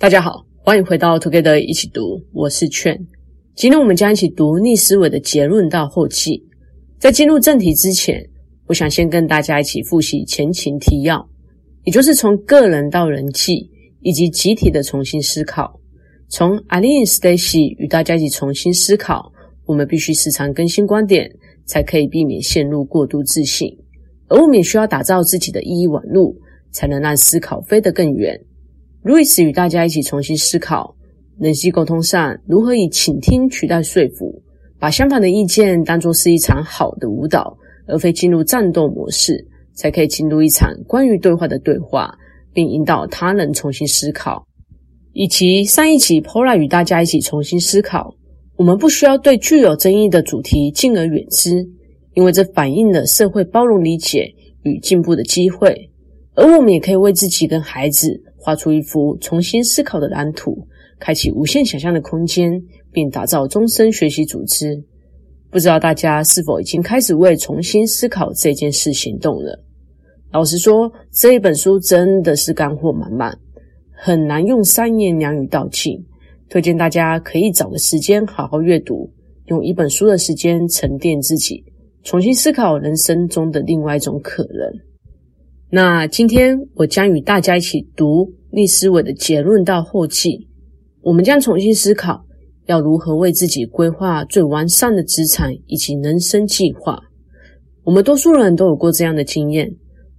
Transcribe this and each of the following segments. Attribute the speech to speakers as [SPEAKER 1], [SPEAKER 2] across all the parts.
[SPEAKER 1] 大家好，欢迎回到 Together 一起读，我是劝。今天我们将一起读逆思维的结论到后记。在进入正题之前，我想先跟大家一起复习前情提要，也就是从个人到人际以及集体的重新思考。从 Eileen Stacy 与大家一起重新思考，我们必须时常更新观点，才可以避免陷入过度自信。而我们也需要打造自己的意义网路，才能让思考飞得更远。路易斯与大家一起重新思考，人际沟通上如何以倾听取代说服，把相反的意见当作是一场好的舞蹈，而非进入战斗模式，才可以进入一场关于对话的对话，并引导他人重新思考。以及上一集 Pola 与大家一起重新思考，我们不需要对具有争议的主题敬而远之，因为这反映了社会包容理解与进步的机会，而我们也可以为自己跟孩子。画出一幅重新思考的蓝图，开启无限想象的空间，并打造终身学习组织。不知道大家是否已经开始为重新思考这件事行动了？老实说，这一本书真的是干货满满，很难用三言两语道尽。推荐大家可以找个时间好好阅读，用一本书的时间沉淀自己，重新思考人生中的另外一种可能。那今天我将与大家一起读逆思维的结论到后期。我们将重新思考要如何为自己规划最完善的资产以及人生计划。我们多数人都有过这样的经验：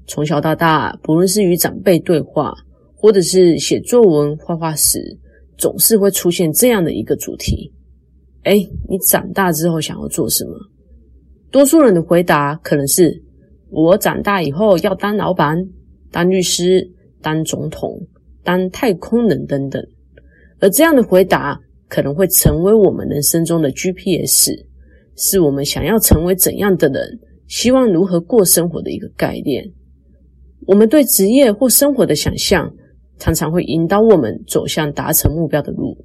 [SPEAKER 1] 从小到大，不论是与长辈对话，或者是写作文、画画时，总是会出现这样的一个主题：哎，你长大之后想要做什么？多数人的回答可能是。我长大以后要当老板、当律师、当总统、当太空人等等，而这样的回答可能会成为我们人生中的 GPS，是我们想要成为怎样的人、希望如何过生活的一个概念。我们对职业或生活的想象，常常会引导我们走向达成目标的路。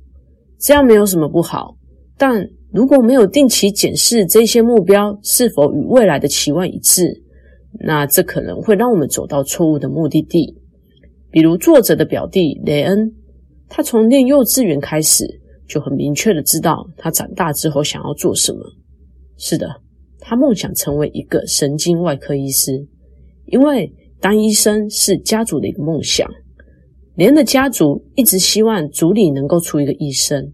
[SPEAKER 1] 这样没有什么不好，但如果没有定期检视这些目标是否与未来的期望一致，那这可能会让我们走到错误的目的地。比如作者的表弟雷恩，他从念幼稚园开始就很明确的知道他长大之后想要做什么。是的，他梦想成为一个神经外科医师，因为当医生是家族的一个梦想。雷恩的家族一直希望族里能够出一个医生，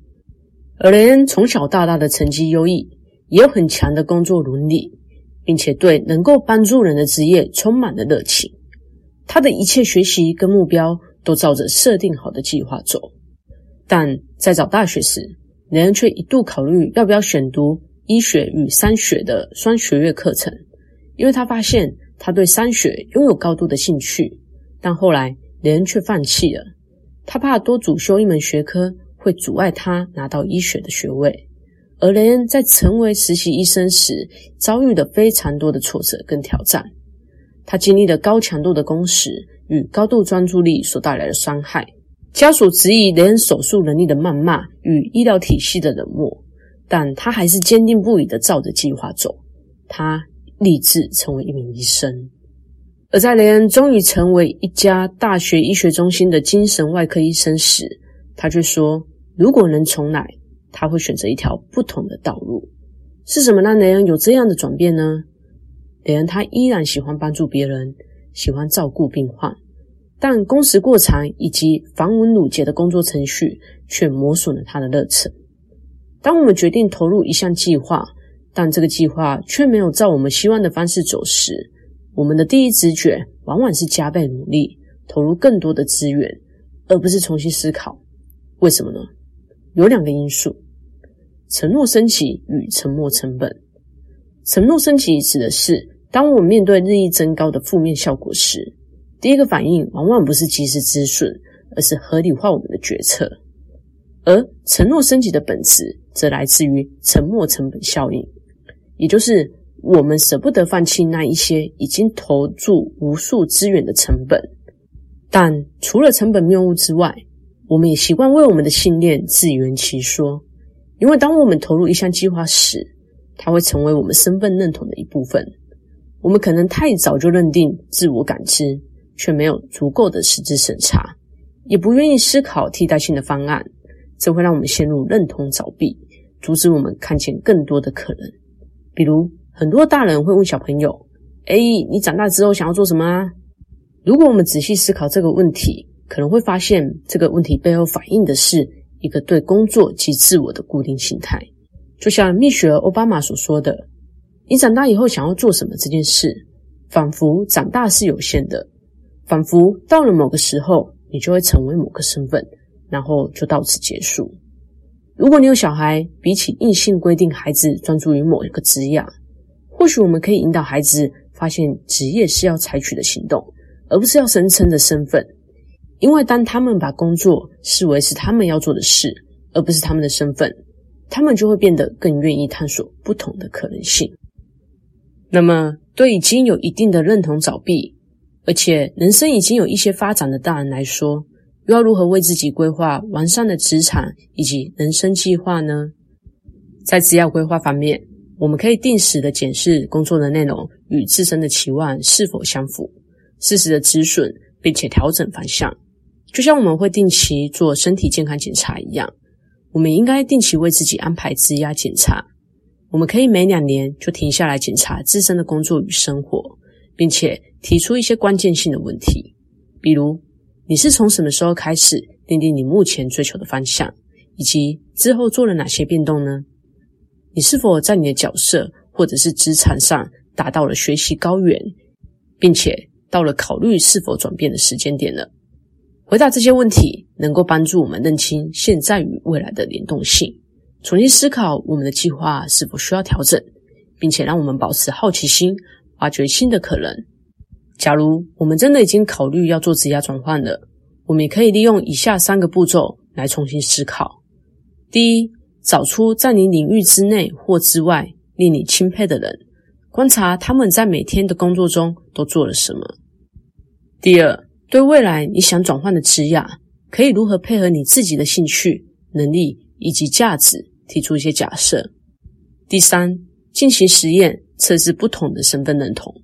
[SPEAKER 1] 而雷恩从小到大的成绩优异，也有很强的工作伦理。并且对能够帮助人的职业充满了热情，他的一切学习跟目标都照着设定好的计划走。但在找大学时，雷恩却一度考虑要不要选读医学与商学的双学位课程，因为他发现他对商学拥有高度的兴趣。但后来雷恩却放弃了，他怕多主修一门学科会阻碍他拿到医学的学位。而雷恩在成为实习医生时，遭遇了非常多的挫折跟挑战。他经历了高强度的工时与高度专注力所带来的伤害，家属质疑雷恩手术能力的谩骂与医疗体系的冷漠，但他还是坚定不移的照着计划走。他立志成为一名医生。而在雷恩终于成为一家大学医学中心的精神外科医生时，他却说：“如果能重来。”他会选择一条不同的道路，是什么让雷恩有这样的转变呢？雷恩他依然喜欢帮助别人，喜欢照顾病患，但工时过长以及繁文缛节的工作程序却磨损了他的热忱。当我们决定投入一项计划，但这个计划却没有照我们希望的方式走时，我们的第一直觉往往是加倍努力，投入更多的资源，而不是重新思考为什么呢？有两个因素：承诺升级与沉没成本。承诺升级指的是，当我们面对日益增高的负面效果时，第一个反应往往不是及时止损，而是合理化我们的决策；而承诺升级的本质，则来自于沉没成本效应，也就是我们舍不得放弃那一些已经投注无数资源的成本。但除了成本谬误之外，我们也习惯为我们的信念自圆其说，因为当我们投入一项计划时，它会成为我们身份认同的一部分。我们可能太早就认定自我感知，却没有足够的实质审查，也不愿意思考替代性的方案，这会让我们陷入认同凿壁，阻止我们看见更多的可能。比如，很多大人会问小朋友：“哎，你长大之后想要做什么啊？”如果我们仔细思考这个问题，可能会发现这个问题背后反映的是一个对工作及自我的固定心态。就像蜜雪儿·欧巴马所说的：“你长大以后想要做什么这件事，仿佛长大是有限的，仿佛到了某个时候。”你就会成为某个身份，然后就到此结束。如果你有小孩，比起硬性规定孩子专注于某一个职业，或许我们可以引导孩子发现职业是要采取的行动，而不是要声称的身份。因为当他们把工作视为是他们要做的事，而不是他们的身份，他们就会变得更愿意探索不同的可能性。那么，对已经有一定的认同凿壁，而且人生已经有一些发展的大人来说，又要如何为自己规划完善的职场以及人生计划呢？在职业规划方面，我们可以定时的检视工作的内容与自身的期望是否相符，适时的止损，并且调整方向。就像我们会定期做身体健康检查一样，我们应该定期为自己安排职压检查。我们可以每两年就停下来检查自身的工作与生活，并且。提出一些关键性的问题，比如你是从什么时候开始定定你目前追求的方向，以及之后做了哪些变动呢？你是否在你的角色或者是职场上达到了学习高原，并且到了考虑是否转变的时间点了？回答这些问题能够帮助我们认清现在与未来的联动性，重新思考我们的计划是否需要调整，并且让我们保持好奇心，挖掘新的可能。假如我们真的已经考虑要做职业转换了，我们也可以利用以下三个步骤来重新思考：第一，找出在你领域之内或之外令你钦佩的人，观察他们在每天的工作中都做了什么；第二，对未来你想转换的职业，可以如何配合你自己的兴趣、能力以及价值，提出一些假设；第三，进行实验，测试不同的身份认同。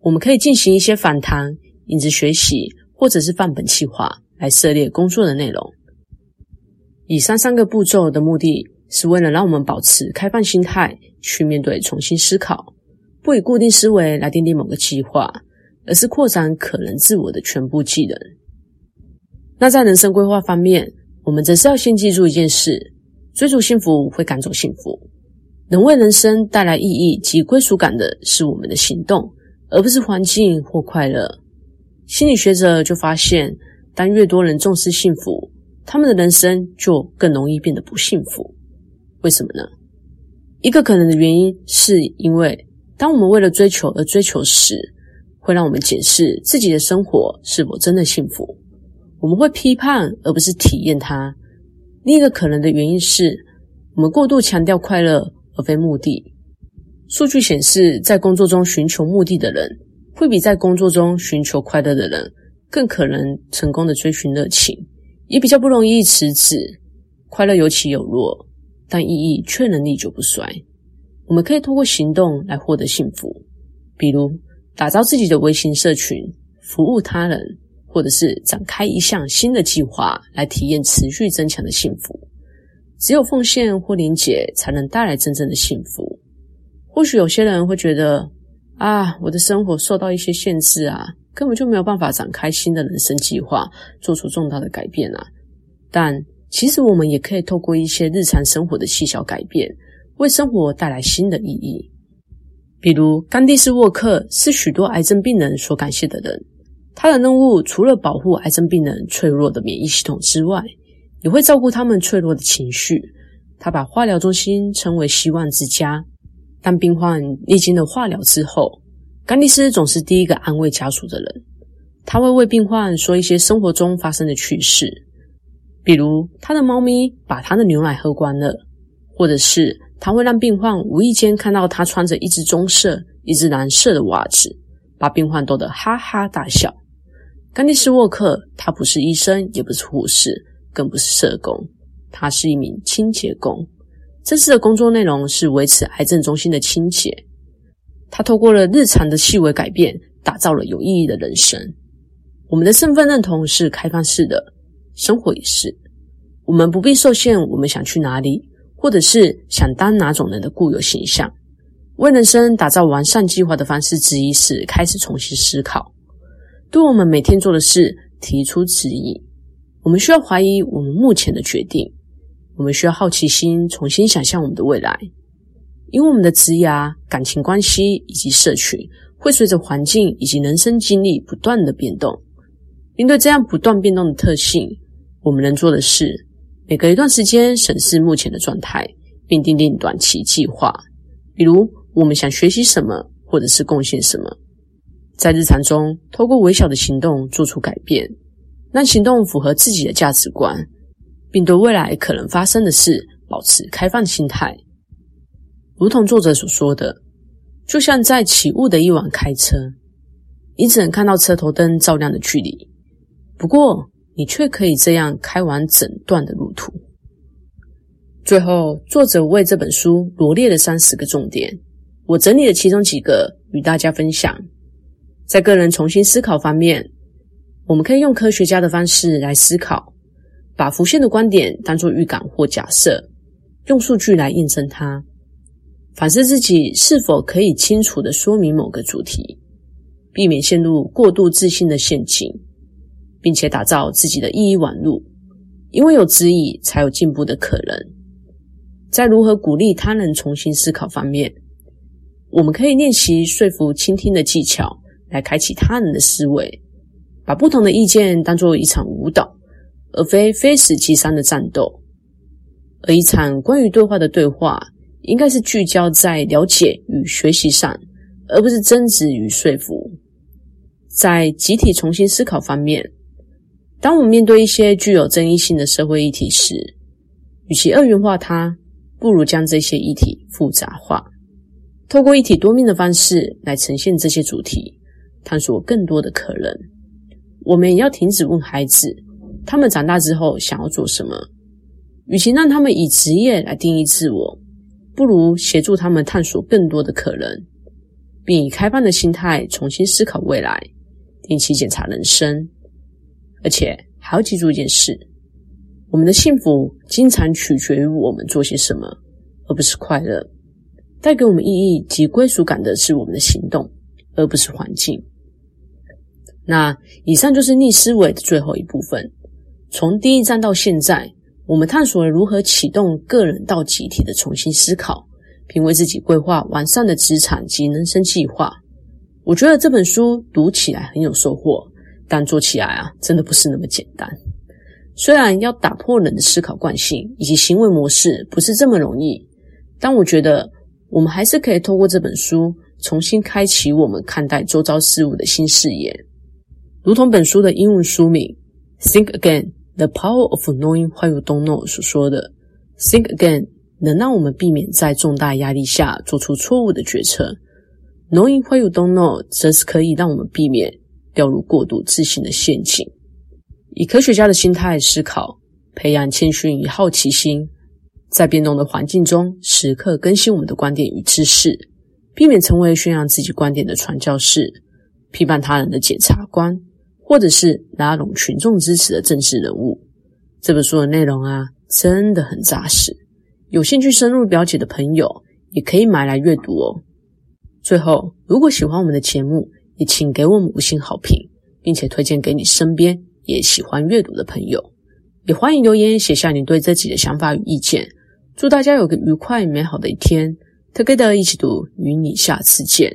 [SPEAKER 1] 我们可以进行一些访谈、影子学习，或者是范本计划来涉猎工作的内容。以上三个步骤的目的是为了让我们保持开放心态，去面对重新思考，不以固定思维来定定某个计划，而是扩展可能自我的全部技能。那在人生规划方面，我们则是要先记住一件事：追逐幸福会赶走幸福，能为人生带来意义及归属感的是我们的行动。而不是环境或快乐。心理学者就发现，当越多人重视幸福，他们的人生就更容易变得不幸福。为什么呢？一个可能的原因是因为，当我们为了追求而追求时，会让我们检视自己的生活是否真的幸福。我们会批判而不是体验它。另一个可能的原因是，我们过度强调快乐而非目的。数据显示，在工作中寻求目的的人，会比在工作中寻求快乐的人更可能成功的追寻热情，也比较不容易辞职。快乐有起有落，但意义却能历久不衰。我们可以通过行动来获得幸福，比如打造自己的微型社群，服务他人，或者是展开一项新的计划来体验持续增强的幸福。只有奉献或连结，才能带来真正的幸福。或许有些人会觉得，啊，我的生活受到一些限制啊，根本就没有办法展开新的人生计划，做出重大的改变啊。但其实我们也可以透过一些日常生活的细小改变，为生活带来新的意义。比如，甘地斯沃克是许多癌症病人所感谢的人。他的任务除了保护癌症病人脆弱的免疫系统之外，也会照顾他们脆弱的情绪。他把化疗中心称为希望之家。当病患历经了化疗之后，甘地斯总是第一个安慰家属的人。他会为病患说一些生活中发生的趣事，比如他的猫咪把他的牛奶喝光了，或者是他会让病患无意间看到他穿着一只棕色、一只蓝色的袜子，把病患逗得哈哈大笑。甘地斯沃克，他不是医生，也不是护士，更不是社工，他是一名清洁工。这次的工作内容是维持癌症中心的清洁。他透过了日常的细微改变，打造了有意义的人生。我们的身份认同是开放式的，生活也是。我们不必受限，我们想去哪里，或者是想当哪种人的固有形象。为人生打造完善计划的方式之一是开始重新思考，对我们每天做的事提出质疑。我们需要怀疑我们目前的决定，我们需要好奇心，重新想象我们的未来。因为我们的职涯、感情关系以及社群会随着环境以及人生经历不断的变动。面对这样不断变动的特性，我们能做的是每隔一段时间审视目前的状态，并订定短期计划，比如。我们想学习什么，或者是贡献什么，在日常中透过微小的行动做出改变，让行动符合自己的价值观，并对未来可能发生的事保持开放心态。如同作者所说的，就像在起雾的夜晚开车，你只能看到车头灯照亮的距离，不过你却可以这样开完整段的路途。最后，作者为这本书罗列了三十个重点。我整理了其中几个与大家分享。在个人重新思考方面，我们可以用科学家的方式来思考，把浮现的观点当作预感或假设，用数据来验证它，反思自己是否可以清楚地说明某个主题，避免陷入过度自信的陷阱，并且打造自己的意义网路。因为有质疑，才有进步的可能。在如何鼓励他人重新思考方面，我们可以练习说服、倾听的技巧，来开启他人的思维，把不同的意见当作一场舞蹈，而非非死即伤的战斗。而一场关于对话的对话，应该是聚焦在了解与学习上，而不是争执与说服。在集体重新思考方面，当我们面对一些具有争议性的社会议题时，与其二元化它，不如将这些议题复杂化。透过一体多面的方式来呈现这些主题，探索更多的可能。我们也要停止问孩子，他们长大之后想要做什么。与其让他们以职业来定义自我，不如协助他们探索更多的可能，并以开放的心态重新思考未来，定期检查人生。而且还要记住一件事：我们的幸福经常取决于我们做些什么，而不是快乐。带给我们意义及归属感的是我们的行动，而不是环境。那以上就是逆思维的最后一部分。从第一章到现在，我们探索了如何启动个人到集体的重新思考，并为自己规划完善的职场及人生计划。我觉得这本书读起来很有收获，但做起来啊，真的不是那么简单。虽然要打破人的思考惯性以及行为模式不是这么容易，但我觉得。我们还是可以透过这本书重新开启我们看待周遭事物的新视野，如同本书的英文书名《Think Again: The Power of Knowing What You Don't Know》所说的，“Think Again” 能让我们避免在重大压力下做出错误的决策，“Knowing What You Don't Know” 则是可以让我们避免掉入过度自信的陷阱。以科学家的心态思考，培养谦逊与好奇心。在变动的环境中，时刻更新我们的观点与知识，避免成为宣扬自己观点的传教士、批判他人的检察官，或者是拉拢群众支持的政治人物。这本书的内容啊，真的很扎实。有兴趣深入了解的朋友，也可以买来阅读哦。最后，如果喜欢我们的节目，也请给我们五星好评，并且推荐给你身边也喜欢阅读的朋友。也欢迎留言写下你对自己的想法与意见。祝大家有个愉快美好的一天，！Together 一起读，与你下次见。